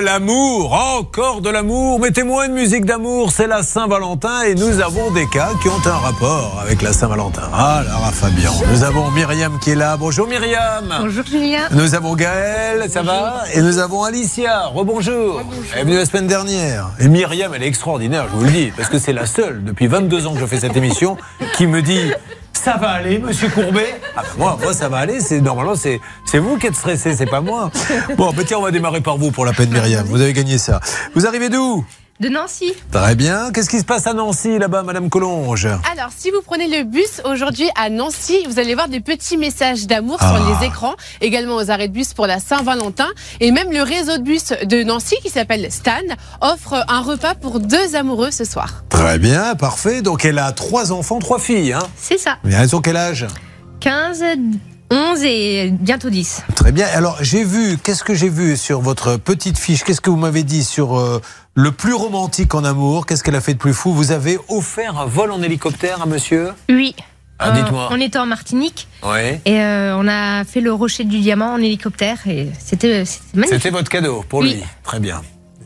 l'amour, encore de l'amour. Mettez-moi une musique d'amour, c'est la Saint-Valentin et nous avons des cas qui ont un rapport avec la Saint-Valentin. Ah, Lara Fabian. Nous avons Myriam qui est là. Bonjour Myriam. Bonjour Julien. Nous avons Gaël, ça va Et nous avons Alicia. Rebonjour. Elle est venue la semaine dernière. Et Myriam, elle est extraordinaire, je vous le dis, parce que c'est la seule depuis 22 ans que je fais cette émission qui me dit ça va aller, monsieur Courbet? Ah ben moi, moi, ça va aller. C'est Normalement, c'est vous qui êtes stressé, c'est pas moi. Bon, ben tiens, on va démarrer par vous pour la peine, Myriam. Vous avez gagné ça. Vous arrivez d'où? De Nancy. Très bien. Qu'est-ce qui se passe à Nancy là-bas, Madame Collonge? Alors, si vous prenez le bus aujourd'hui à Nancy, vous allez voir des petits messages d'amour sur Ah. les écrans, également aux arrêts de bus pour la Saint-Valentin. Et même le réseau de bus de Nancy, qui s'appelle Stan, offre un repas pour deux amoureux ce soir. Très bien, parfait. Donc elle a trois enfants, trois filles. Hein? C'est ça. Mais elles ont quel âge? 15, 11 et bientôt 10. Très bien. Alors j'ai vu, qu'est-ce que j'ai vu sur votre petite fiche? Qu'est-ce que vous m'avez dit sur euh, le plus romantique en amour? Qu'est-ce qu'elle a fait de plus fou? Vous avez offert un vol en hélicoptère à monsieur? Oui. Ah, Euh, dites-moi. on était en Martinique Oui. et euh, on a fait le rocher du diamant en hélicoptère et c'était c'était magnifique. C'était votre cadeau pour Oui. lui. Très bien.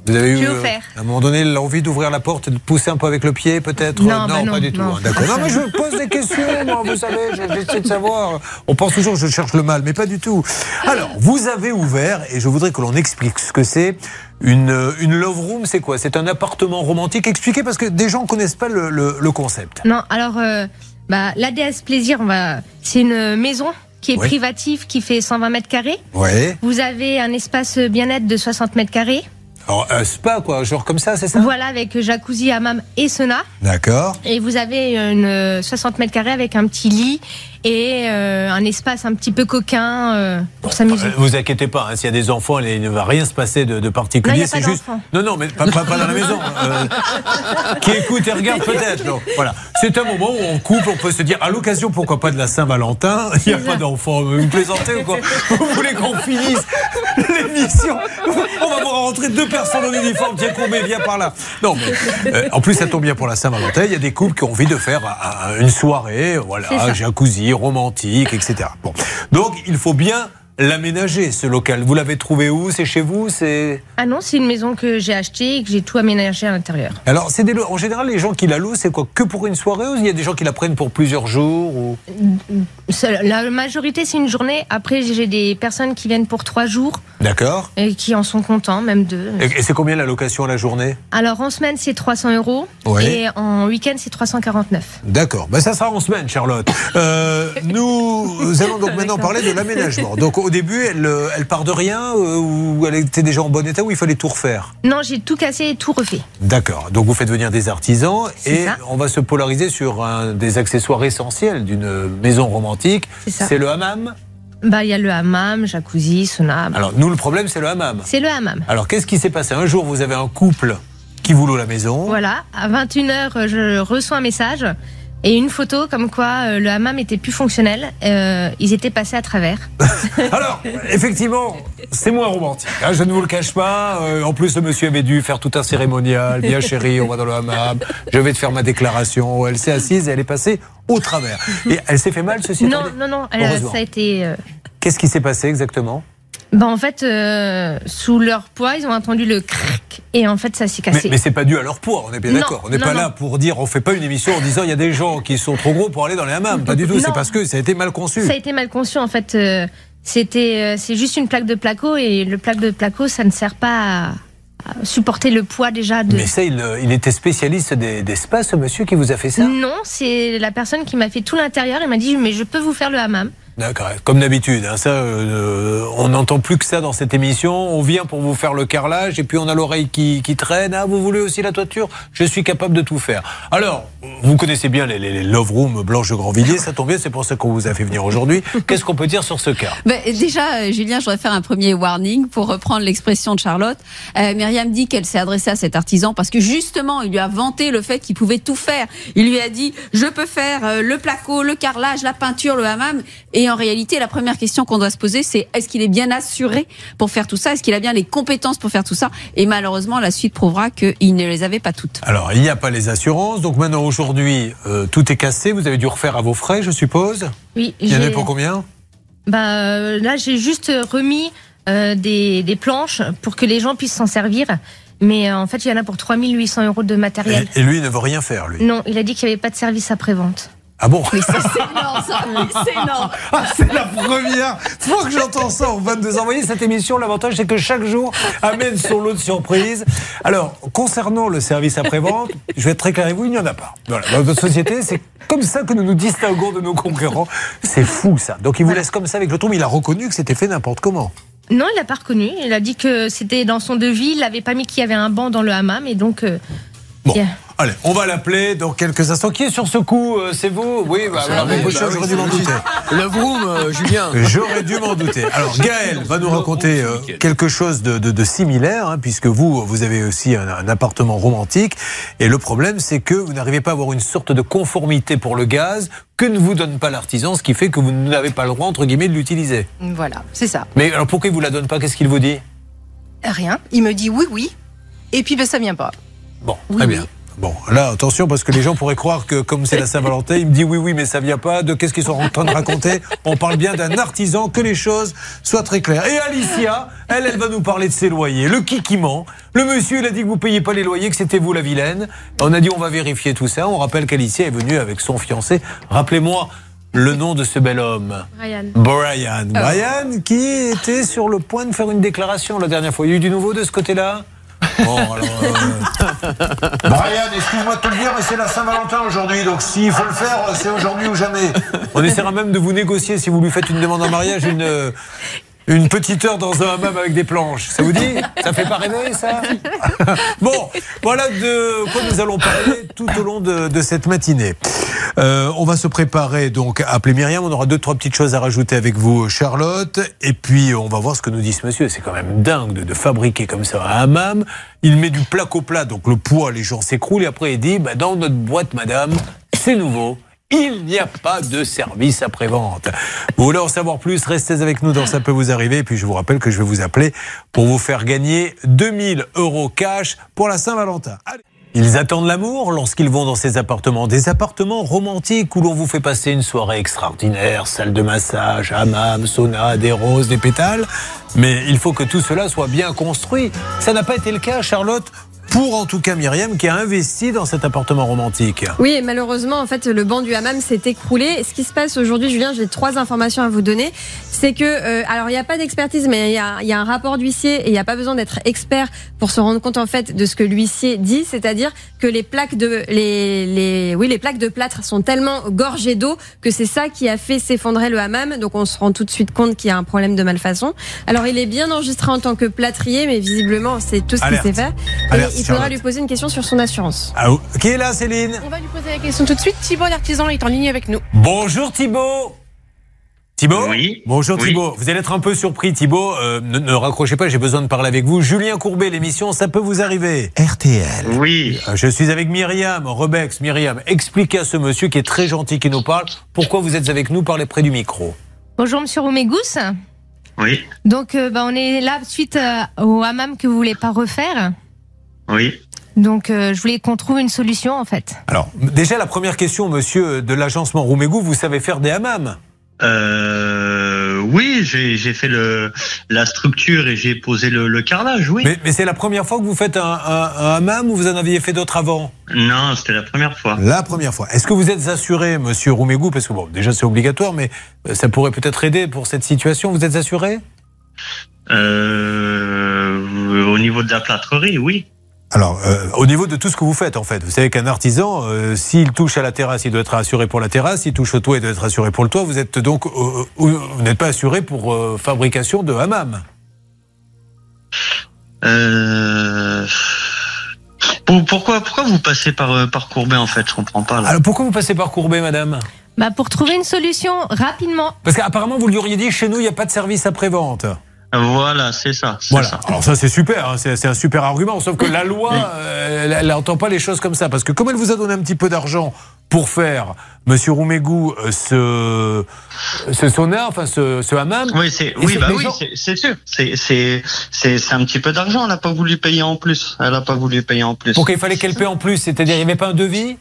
Vous avez eu euh, à un moment donné l'envie d'ouvrir la porte et de pousser un peu avec le pied peut-être Non, bah non, pas du tout. non. hein. D'accord. Non, mais je pose des questions, moi, vous savez, je- j'essaie de savoir. On pense toujours que je cherche le mal, mais pas du tout. Alors, vous avez ouvert, et je voudrais que l'on explique ce que c'est. Une, euh, une love room, c'est quoi? C'est un appartement romantique. Expliquez parce que des gens connaissent pas le, le- le concept. Non, alors euh, bah, l'ADS Plaisir, on va... c'est une maison qui est Oui. privative, qui fait 120 mètres carrés. Ouais. Vous avez un espace bien-être de 60 mètres carrés. Alors, un spa, quoi, genre comme ça, c'est ça? Voilà, avec jacuzzi, hammam et sauna. D'accord. Et vous avez une euh, 60 mètres carrés avec un petit lit et euh, un espace un petit peu coquin euh, pour s'amuser. Vous inquiétez pas, hein, s'il y a des enfants, il ne va rien se passer de, particulier. C'est juste. Non, non, mais pas, pas- pas dans la maison. euh, qui écoute et regarde peut-être. Voilà. C'est un moment où on coupe, on peut se dire, à l'occasion, pourquoi pas de la Saint-Valentin, il n'y a pas d'enfants. Vous me plaisantez ou quoi Vous voulez qu'on finisse l'émission On va voir rentrer deux personnes en uniforme. Tiens, Courbet, viens par là. Non, mais en plus, ça tombe bien pour la Saint-Valentin. Il y a des couples qui ont envie de faire une soirée, voilà, jacuzzi, romantique, etc. Bon. Donc, il faut bien l'aménager, ce local. Vous l'avez trouvé où? C'est chez vous? C'est Ah non, c'est une maison que j'ai achetée et que j'ai tout aménagé à l'intérieur. alors, c'est des lo- en général les gens qui la louent, c'est quoi? Que pour une soirée ou il y a des gens qui la prennent pour plusieurs jours ou... La majorité, c'est une journée. Après, j'ai des personnes qui viennent pour trois jours D'accord. et qui en sont contents, même deux. Et, et c'est combien la location à la journée? Alors en semaine c'est 300 euros Ouais. et en week-end c'est 349. D'accord. Ben, ça sera en semaine, Charlotte. Euh, nous allons donc maintenant parler de l'aménagement. Donc au début, elle, euh, elle part de rien euh, ou elle était déjà en bon état ou il fallait tout refaire Non, j'ai tout cassé et tout refait. D'accord. Donc vous faites venir des artisans et ça. on va se polariser sur un des accessoires essentiels d'une maison romantique. C'est le hammam. Bah il y a le hammam, jacuzzi, sauna. Alors nous, le problème, c'est le hammam. C'est le hammam. Alors qu'est-ce qui s'est passé? Un jour, vous avez un couple qui vous loue la maison. Voilà, à 21h je reçois un message et une photo comme quoi euh, le hammam était plus fonctionnel. Euh, ils étaient passés à travers. Alors, effectivement, c'est moins romantique. hein, je ne vous le cache pas. Euh, en plus, le monsieur avait dû faire tout un cérémonial. Bien chérie, on va dans le hammam. Je vais te faire ma déclaration. Elle s'est assise et elle est passée au travers. Et elle s'est fait mal, ceci Non, non, non, Heureusement. ça a été... Qu'est-ce qui s'est passé exactement? Bah en fait, euh, sous leur poids, ils ont entendu le crac et en fait ça s'est Mais, cassé. mais c'est pas dû à leur poids, on est bien d'accord. On n'est pas non. là pour dire, on fait pas une émission en disant il y a des gens qui sont trop gros pour aller dans les hammams. Pas du tout. C'est parce que ça a été mal conçu. Ça a été mal conçu en fait. euh, C'était, euh, c'est juste une plaque de placo et le plaque de placo, ça ne sert pas à, supporter le poids déjà de. Mais ça, il, il était spécialiste des, des spas, ce monsieur qui vous a fait ça? Non, c'est la personne qui m'a fait tout l'intérieur. Il m'a dit mais je peux vous faire le hammam. D'accord, comme d'habitude. hein, ça, euh, on n'entend plus que ça dans cette émission. On vient pour vous faire le carrelage et puis on a l'oreille qui, qui traîne. Ah, vous voulez aussi la toiture? Je suis capable de tout faire. Alors, vous connaissez bien les, les- les love rooms Blanche de Grandvilliers. Ça tombe bien, c'est pour ça qu'on vous a fait venir aujourd'hui. Qu'est-ce qu'on peut dire sur ce cas? Ben, déjà, euh, Julien, je voudrais faire un premier warning pour reprendre l'expression de Charlotte. Euh, Myriam dit qu'elle s'est adressée à cet artisan parce que justement, il lui a vanté le fait qu'il pouvait tout faire. Il lui a dit, je peux faire euh, le placo, le carrelage, la peinture, le hammam. Et en réalité, la première question qu'on doit se poser, c'est est-ce qu'il est bien assuré pour faire tout ça? Est-ce qu'il a bien les compétences pour faire tout ça? Et malheureusement, la suite prouvera qu'il ne les avait pas toutes. Alors, il n'y a pas les assurances. Donc maintenant, aujourd'hui, euh, tout est cassé. Vous avez dû refaire à vos frais, je suppose Oui. Il y en a pour combien? Bah euh, là, j'ai juste remis euh, des, des planches pour que les gens puissent s'en servir. Mais en fait, il y en a pour 3800 euros de matériel. Et, et lui, il ne veut rien faire, lui. Non, il a dit qu'il n'y avait pas de service après-vente. Ah bon Mais ça, c'est énorme, ça. C'est énorme. Ah, c'est la première fois que j'entends ça en 22 ans. Vous voyez, cette émission, l'avantage, c'est que chaque jour amène son lot de surprises. Alors, concernant le service après-vente, je vais être très clair avec vous, il n'y en a pas. Voilà, dans notre société, c'est comme ça que nous nous distinguons de nos concurrents. C'est fou, ça. Donc, il vous laisse comme ça avec le trou, mais il a reconnu que c'était fait n'importe comment. Non, il n'a pas reconnu. Il a dit que c'était dans son devis. Il n'avait pas mis qu'il y avait un banc dans le hammam. Et donc, euh, Bon. Yeah. Allez, on va l'appeler dans quelques instants. Qui est sur ce coup Euh, C'est vous Oui, bah, oui, de bah choses, oui, j'aurais dû m'en c'est douter. Le vroom, euh, Julien. J'aurais dû m'en douter. Alors Gaël va nous raconter euh, quelque chose de, de- de similaire, hein, puisque vous, vous avez aussi un, un appartement romantique. Et le problème, c'est que vous n'arrivez pas à avoir une sorte de conformité pour le gaz que ne vous donne pas l'artisan, ce qui fait que vous n'avez pas le droit, entre guillemets, de l'utiliser. Voilà, c'est ça. Mais alors pourquoi il vous la donne pas? Qu'est-ce qu'il vous dit? Rien. Il me dit oui, oui. Et puis, ben, ça vient pas. Bon, Oui, très oui. Bon, là, attention, parce que les gens pourraient croire que comme c'est la Saint-Valentin, il me dit oui, oui, mais ça vient pas. De qu'est-ce qu'ils sont en train de raconter On parle bien d'un artisan, que les choses soient très claires. Et Alicia, elle, elle va nous parler de ses loyers. Le kikiment. Le monsieur, il a dit que vous payez pas les loyers, que c'était vous la vilaine. On a dit on va vérifier tout ça. On rappelle qu'Alicia est venue avec son fiancé. Rappelez-moi le nom de ce bel homme. Brian. Brian. Brian qui était sur le point de faire une déclaration la dernière fois. Il y a eu du nouveau de ce côté-là? Bon, alors, euh, Brian, excuse-moi de te le dire, mais c'est la Saint-Valentin aujourd'hui, donc s'il faut le faire, c'est aujourd'hui ou jamais. On essaiera même de vous négocier si vous lui faites une demande en mariage, une, euh, une petite heure dans un hammam avec des planches. Ça vous dit? Ça fait pas rêver, ça? Bon, voilà de quoi nous allons parler tout au long de, de cette matinée. Euh, on va se préparer donc à appeler Myriam. On aura deux, trois petites choses à rajouter avec vous, Charlotte. Et puis, on va voir ce que nous dit ce monsieur. C'est quand même dingue de, de fabriquer comme ça un hammam. Il met du plaque au plat, donc le poids, les gens s'écroulent. Et après, il dit bah, dans notre boîte, madame, c'est nouveau. Il n'y a pas de service après-vente. Vous voulez en savoir plus Restez avec nous dans Ça peut vous arriver. Et puis je vous rappelle que je vais vous appeler pour vous faire gagner 2000 euros cash pour la Saint-Valentin. Ils attendent l'amour lorsqu'ils vont dans ces appartements. Des appartements romantiques où l'on vous fait passer une soirée extraordinaire, salle de massage, hammam, sauna, des roses, des pétales. Mais il faut que tout cela soit bien construit. Ça n'a pas été le cas, Charlotte, pour en tout cas Myriam qui a investi dans cet appartement romantique. Oui, et malheureusement, en fait, le banc du hammam s'est écroulé. Ce qui se passe aujourd'hui, Julien, j'ai trois informations à vous donner. C'est que, euh, alors, il n'y a pas d'expertise, mais il y y a un rapport d'huissier et il n'y a pas besoin d'être expert pour se rendre compte, en fait, de ce que l'huissier dit. C'est-à-dire que les plaques de, les, les, oui, les plaques de plâtre sont tellement gorgées d'eau que c'est ça qui a fait s'effondrer le hammam. Donc, on se rend tout de suite compte qu'il y a un problème de malfaçon. Alors, il est bien enregistré en tant que plâtrier, mais visiblement, c'est tout ce qu'il sait faire. Il faudra Charlotte. lui poser une question sur son assurance. Ah, qui est là, Céline On va lui poser la question tout de suite. Thibault l'artisan est en ligne avec nous. Bonjour Thibault. Thibault Oui. Bonjour Oui. Thibault. Vous allez être un peu surpris Thibault. Euh, ne, ne raccrochez pas, j'ai besoin de parler avec vous. Julien Courbet, l'émission, ça peut vous arriver. RTL. Oui. Euh, Je suis avec Myriam, Rebex. Myriam, expliquez à ce monsieur qui est très gentil, qui nous parle, pourquoi vous êtes avec nous, parlez près du micro. Bonjour, monsieur Roumégous. Oui. Donc, euh, bah, on est là suite euh, au hammam que vous voulez pas refaire. Oui. Donc, euh, je voulais qu'on trouve une solution, en fait. Alors, déjà, la première question, monsieur de l'agencement Roumégou, vous savez faire des hammams? Euh, oui, j'ai j'ai fait le la structure et j'ai posé le, le carrelage. Oui. Mais, mais c'est la première fois que vous faites un, un- un hammam ou vous en aviez fait d'autres avant? Non, c'était la première fois. La première fois. Est-ce que vous êtes assuré, monsieur Roumégou? Parce que bon, déjà c'est obligatoire, mais euh, ça pourrait peut-être aider pour cette situation. Vous êtes assuré? Euh, au niveau de la plâtrerie, oui. Alors, euh, au niveau de tout ce que vous faites, en fait, vous savez qu'un artisan, euh, s'il touche à la terrasse, il doit être assuré pour la terrasse. S'il touche au toit, il doit être assuré pour le toit. Vous êtes donc, euh, euh, vous n'êtes pas assuré pour euh, fabrication de hammam. Euh, pour- pourquoi pourquoi vous passez par euh, par Courbet en fait? Je comprends pas. Là. Alors, pourquoi vous passez par Courbet, madame? Bah, pour trouver une solution rapidement. Parce qu'apparemment, vous lui auriez dit, chez nous, il n'y a pas de service après-vente. Voilà, c'est ça. Voilà. ça. Alors ça c'est super, hein, c'est c'est un super argument. Sauf que la loi, euh, elle n'entend pas les choses comme ça, parce que comme elle vous a donné un petit peu d'argent pour faire, Monsieur Roumégou, euh, ce ce sauna, enfin ce, ce hammam. Oui, c'est oui, c'est- bah oui, gens- c'est- c'est sûr. C'est c'est c'est c'est un petit peu d'argent. Elle n'a pas voulu payer en plus. Elle n'a pas voulu payer en plus. Pourquoi il fallait qu'elle paie en plus C'est-à-dire il n'y avait pas un devis?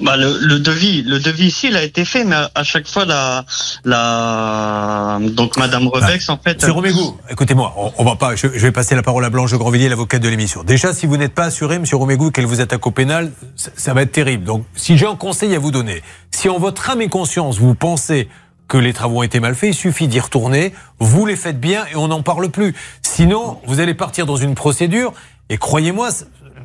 Bah, le, le devis, le devis ici, il a été fait, mais à, chaque fois, la, la, donc Madame Rebex, en fait. Monsieur Romégou, écoutez-moi, on, on va pas, je, je vais passer la parole à Blanche Grandvilliers, l'avocate de l'émission. Déjà, si vous n'êtes pas assuré, Monsieur Romégou, qu'elle vous attaque au pénal, ça, ça va être terrible. Donc, si j'ai un conseil à vous donner, si en votre âme et conscience vous pensez que les travaux ont été mal faits, il suffit d'y retourner, vous les faites bien et on n'en parle plus. Sinon, vous allez partir dans une procédure et croyez-moi,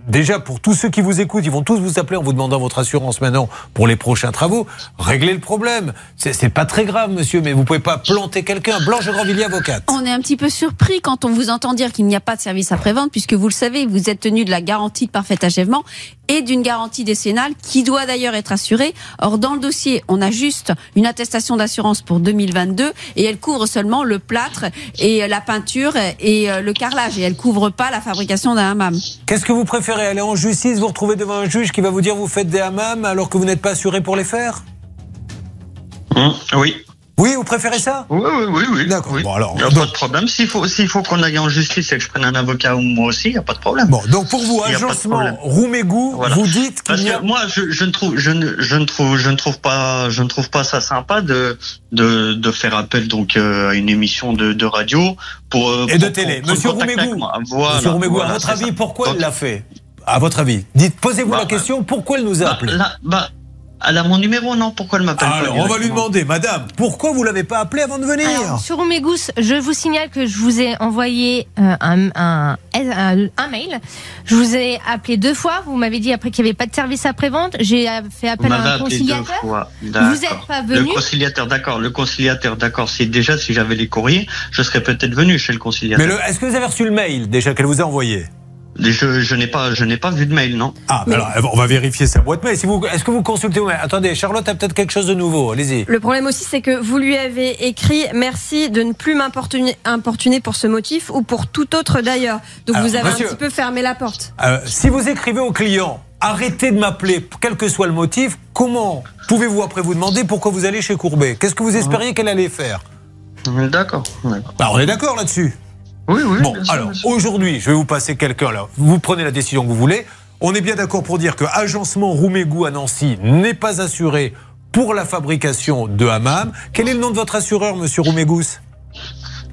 déjà pour tous ceux qui vous écoutent, ils vont tous vous appeler en vous demandant votre assurance maintenant pour les prochains travaux. Réglez le problème. C'est pas très grave, monsieur, mais vous pouvez pas planter quelqu'un. Blanche Grandvilliers, avocate. On est un petit peu surpris quand on vous entend dire qu'il n'y a pas de service après-vente, puisque vous le savez, vous êtes tenu de la garantie de parfait achèvement et d'une garantie décennale qui doit d'ailleurs être assurée. Or, dans le dossier, on a juste une attestation d'assurance pour 2022 et elle couvre seulement le plâtre et la peinture et euh, le carrelage et elle couvre pas la fabrication d'un hammam. Qu'est-ce que vous préférez? Aller en justice, vous retrouver devant un juge qui va vous dire vous faites des hammams alors que vous n'êtes pas assuré pour les faire Hum, oui. Oui, vous préférez ça Oui, oui, oui, oui. D'accord. Oui. Bon, alors, Il n'y a donc- pas de problème. S'il faut, s'il faut qu'on aille en justice et que je prenne un avocat ou moi aussi, il n'y a pas de problème. Bon, donc pour vous, Il agencement. Roumégou, Voilà. vous dites qu'il Parce n'y a que moi, je, je ne trouve, je ne, je ne trouve, je ne trouve pas, je ne trouve pas ça sympa de de, de faire appel donc euh, à une émission de, de radio pour euh, Et de télé. pour Monsieur Roumégou. Voilà, Monsieur Roumégou, voilà, à votre avis, ça. pourquoi Donc, elle l'a fait? À votre avis Dites, posez-vous Bah, la question, pourquoi elle nous a bah, appelé là, bah, elle a mon numéro, non Pourquoi elle m'appelle pas Alors, on va lui demander, madame, pourquoi vous l'avez pas appelé avant de venir Alors, sur Omegous, je vous signale que je vous ai envoyé euh, un, un, un, un mail. Je vous ai appelé deux fois. Vous m'avez dit après qu'il n'y avait pas de service après-vente. J'ai euh, fait Vous appel à un conciliateur. fois. Vous n'êtes pas Le venu. conciliateur, d'accord. Le conciliateur, d'accord. Si déjà, si j'avais les courriers, je serais peut-être venu chez le conciliateur. Mais le- est-ce que vous avez reçu le mail déjà qu'elle vous a envoyé? Je, je n'ai pas, je n'ai pas vu de mail, non. Ah, mais alors, on va vérifier sa boîte mail. Si vous, est-ce que vous consultez vous Attendez, Charlotte a peut-être quelque chose de nouveau. Allez-y. Le problème aussi, c'est que vous lui avez écrit merci de ne plus m'importuner importuner pour ce motif ou pour tout autre d'ailleurs. Donc Alors, vous avez monsieur. un petit peu fermé la porte. Euh, si vous écrivez au client, arrêtez de m'appeler, quel que soit le motif, comment pouvez-vous après vous demander pourquoi vous allez chez Courbet? Qu'est-ce que vous espériez qu'elle allait faire? D'accord. d'accord. Bah, On est d'accord là-dessus. Oui, oui. Bon, sûr, alors aujourd'hui, je vais vous passer quelqu'un là. Vous prenez la décision que vous voulez. On est bien d'accord pour dire que agencement Roumégou à Nancy n'est pas assuré pour la fabrication de hammam. Quel est le nom de votre assureur, monsieur Roumégous?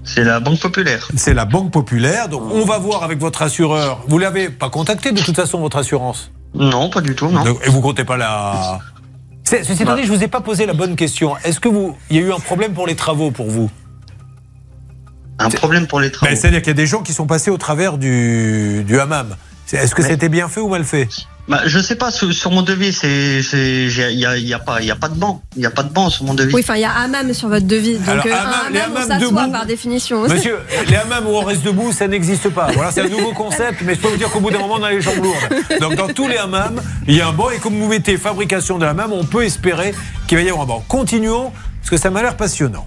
C'est la Banque Populaire. C'est la Banque Populaire. Donc on va voir avec votre assureur. Vous l'avez pas contacté de toute façon, votre assurance? Non, pas du tout, non. Et vous comptez pas la. C'est- Ceci étant dit, je vous ai pas posé la bonne question. Est-ce que vous, il y a eu un problème pour les travaux pour vous? Un problème pour les travaux. Ben, C'est-à-dire qu'il y a des gens qui sont passés au travers du, du hammam. Est-ce que Mais- c'était bien fait ou mal fait Bah, je sais pas. Sur, sur mon devis, c'est, c'est, j'ai- il y a, il y a pas, il y a pas de banc. Il y a pas de banc sur mon devis. Oui, enfin il y a hammam sur votre devis. Donc Alors, euh, hammam, un les debout. par définition. Monsieur, les hammams où on reste debout, ça n'existe pas. Voilà, c'est un nouveau concept, mais je peux vous dire qu'au bout d'un moment, on a les jambes lourdes. Donc, dans tous les hammams, il y a un banc, et comme vous mettez fabrication de hammam, on peut espérer qu'il va y avoir un banc. Continuons, parce que ça m'a l'air passionnant.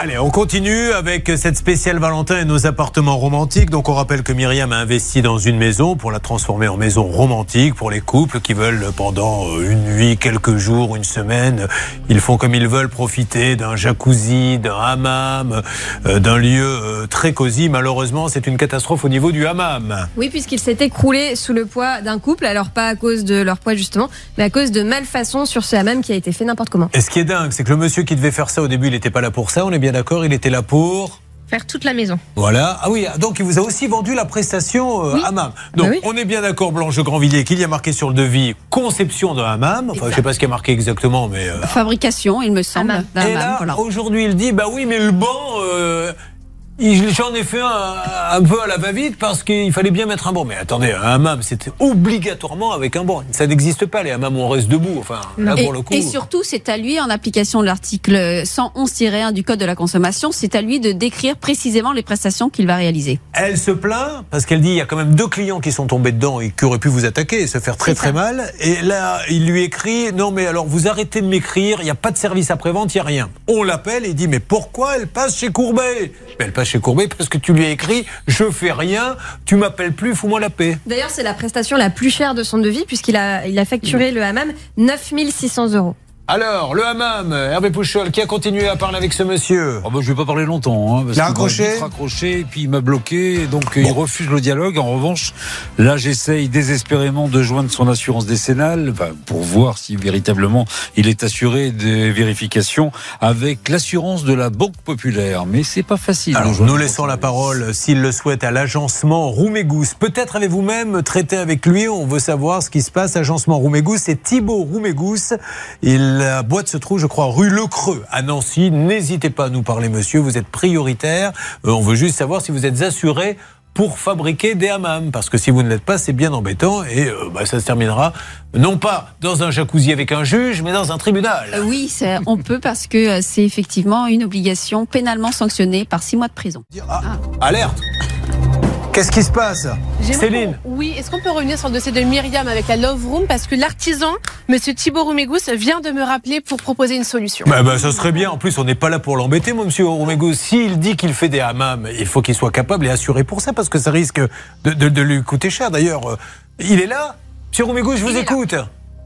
Allez, on continue avec cette spéciale Valentin et nos appartements romantiques. Donc, on rappelle que Myriam a investi dans une maison pour la transformer en maison romantique pour les couples qui veulent pendant euh, une nuit, quelques jours, une semaine, ils font comme ils veulent profiter d'un jacuzzi, d'un hammam, euh, d'un lieu euh, très cosy. Malheureusement, c'est une catastrophe au niveau du hammam. Oui, puisqu'il s'est écroulé sous le poids d'un couple, alors pas à cause de leur poids justement, mais à cause de malfaçons sur ce hammam qui a été fait n'importe comment. Et ce qui est dingue, c'est que le monsieur qui devait faire ça au début, il n'était pas là pour ça. On est bien d'accord, il était là pour. Faire toute la maison. Voilà. Ah oui, donc il vous a aussi vendu la prestation euh, Oui. hammam. Donc Bah oui. on est bien d'accord, Blanche Grandvilliers, qu'il y a marqué sur le devis conception d'un hammam. Enfin, je sais pas ce qui est marqué exactement, mais. euh, Fabrication, il me semble. Hammam. Et hammam, là, voilà. aujourd'hui, il dit bah oui, mais le banc. euh, J'en ai fait un, un peu à la va-vite parce qu'il fallait bien mettre un banc. Mais attendez, un hammam, c'était obligatoirement avec un banc. Ça n'existe pas, les hammams on reste debout. Enfin, là, Et, pour le coup. et surtout, c'est à lui, en application de l'article 111-1 du Code de la consommation, c'est à lui de décrire précisément les prestations qu'il va réaliser. Elle se plaint parce qu'elle dit il y a quand même deux clients qui sont tombés dedans et qui auraient pu vous attaquer et se faire très très mal. Et là, il lui écrit non mais alors vous arrêtez de m'écrire, il n'y a pas de service après-vente, il n'y a rien. On l'appelle et il dit mais pourquoi elle passe chez Courbet? Mais Elle passe chez Courbet parce que tu lui as écrit je fais rien, tu m'appelles plus, fous-moi la paix. D'ailleurs, c'est la prestation la plus chère de son devis puisqu'il a, il a facturé le hammam 9600 euros. Alors, le hammam, Hervé Pouchol, qui a continué à parler avec ce monsieur Oh bah, je vais pas parler longtemps. Hein, parce Il a qu'il m'a raccroché vite raccroché, et puis il m'a bloqué, donc euh, il refuse le dialogue. En revanche, là, j'essaye désespérément de joindre son assurance décennale pour voir si véritablement il est assuré des vérifications avec l'assurance de la Banque Populaire. Mais c'est pas facile. Alors, nous laissons la parole, s'il le souhaite, à l'agencement Roumégous. Peut-être avez-vous même traité avec lui, on veut savoir ce qui se passe. Agencement Roumégous, c'est Thibaut Roumégous. Il, la boîte se trouve, je crois, rue Le Creux, à Nancy. N'hésitez pas à nous parler, monsieur, vous êtes prioritaire. Euh, on veut juste savoir si vous êtes assuré pour fabriquer des hammams. Parce que si vous ne l'êtes pas, c'est bien embêtant et euh, bah, ça se terminera non pas dans un jacuzzi avec un juge, mais dans un tribunal. Euh, Oui, on peut parce que c'est effectivement une obligation pénalement sanctionnée par six mois de prison. Ah, alerte Qu'est-ce qui se passe Céline Oui, est-ce qu'on peut revenir sur le dossier de Myriam avec la Love Room Parce que l'artisan, monsieur Thibaut Roumégous, vient de me rappeler pour proposer une solution. Bah, bah, ça serait bien. En plus, on n'est pas là pour l'embêter, moi, monsieur Romego. S'il dit qu'il fait des hammams, il faut qu'il soit capable et assuré pour ça, parce que ça risque de, de- de lui coûter cher. D'ailleurs, euh, il est là Monsieur Romego, je vous écoute.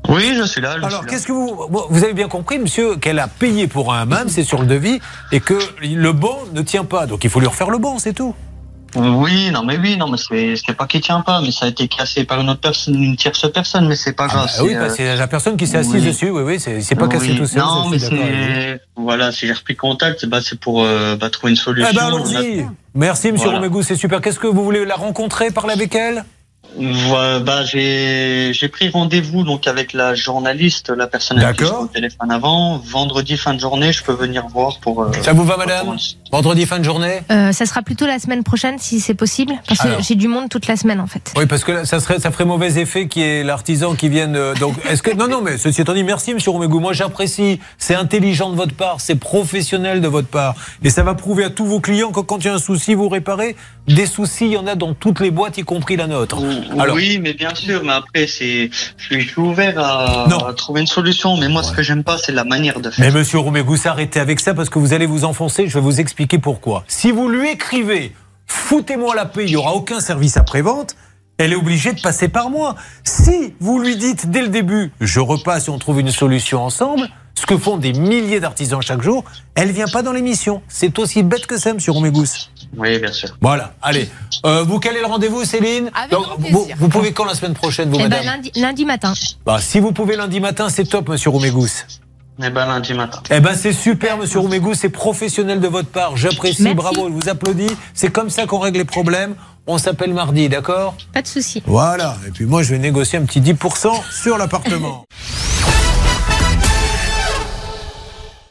Oui, je suis là. je Alors, qu'est-ce que vous. bon, Vous avez bien compris, monsieur, qu'elle a payé pour un hammam, c'est sur le devis, et que le banc ne tient pas. Donc, il faut lui refaire le banc, c'est tout. Oui, non, mais oui, non, mais c'est pas qu'il tient pas, mais ça a été cassé par une autre personne, une tierce personne, mais c'est pas Ah, grave. bah oui, c'est, bah, c'est la personne qui s'est assise oui. dessus. Oui, oui, c'est pas cassé oui. tout seul. Non, mais c'est voilà, si j'ai repris contact, bah c'est pour euh, bah, trouver une solution. Eh ben, On a- allons-y. Merci, monsieur Voilà. Romego, c'est super. Qu'est-ce que vous voulez la rencontrer, parler avec elle? Voilà, bah j'ai j'ai pris rendez-vous donc avec la journaliste, la personne avec qui au téléphone avant. Vendredi fin de journée, je peux venir voir pour. euh, Ça vous va, madame Vendredi fin de journée? Euh, ça sera plutôt la semaine prochaine si c'est possible, parce que j'ai du monde toute la semaine en fait. Oui, parce que là, ça, serait, ça ferait mauvais effet qu'il y ait l'artisan qui vienne. euh, donc, est-ce que non, non, mais ceci étant dit, merci, Monsieur Romégou. Moi, j'apprécie. C'est intelligent de votre part, c'est professionnel de votre part, et ça va prouver à tous vos clients que quand il y a un souci, vous réparez. Des soucis, il y en a dans toutes les boîtes, y compris la nôtre. Alors, oui, mais bien sûr, mais après c'est, je suis, ouvert à, Non. à trouver une solution. Mais moi, ce que j'aime pas, c'est la manière de faire. mais Monsieur Romégou, s'arrêtez avec ça parce que vous allez vous enfoncer. Je vais vous expliquer pourquoi. Si vous lui écrivez, foutez-moi la paix, il n'y aura aucun service après-vente. Elle est obligée de passer par moi. Si vous lui dites dès le début, je repasse et on trouve une solution ensemble, ce que font des milliers d'artisans chaque jour, elle vient pas dans l'émission. C'est aussi bête que ça, Monsieur Romégous. Oui, bien sûr. Voilà, allez. Euh, vous calez le rendez-vous, Céline Avec Donc, grand vous, plaisir. vous pouvez quand la semaine prochaine, vous, Eh ben, madame lundi, lundi matin. Bah, Si vous pouvez lundi matin, c'est top, Monsieur Romégous. Eh ben lundi matin. Eh ben c'est super, Monsieur Roumégou, c'est professionnel de votre part. J'apprécie, bravo, je vous applaudis. C'est comme ça qu'on règle les problèmes. On s'appelle mardi, d'accord? Pas de souci. Voilà. Et puis moi, je vais négocier un petit 10% sur l'appartement.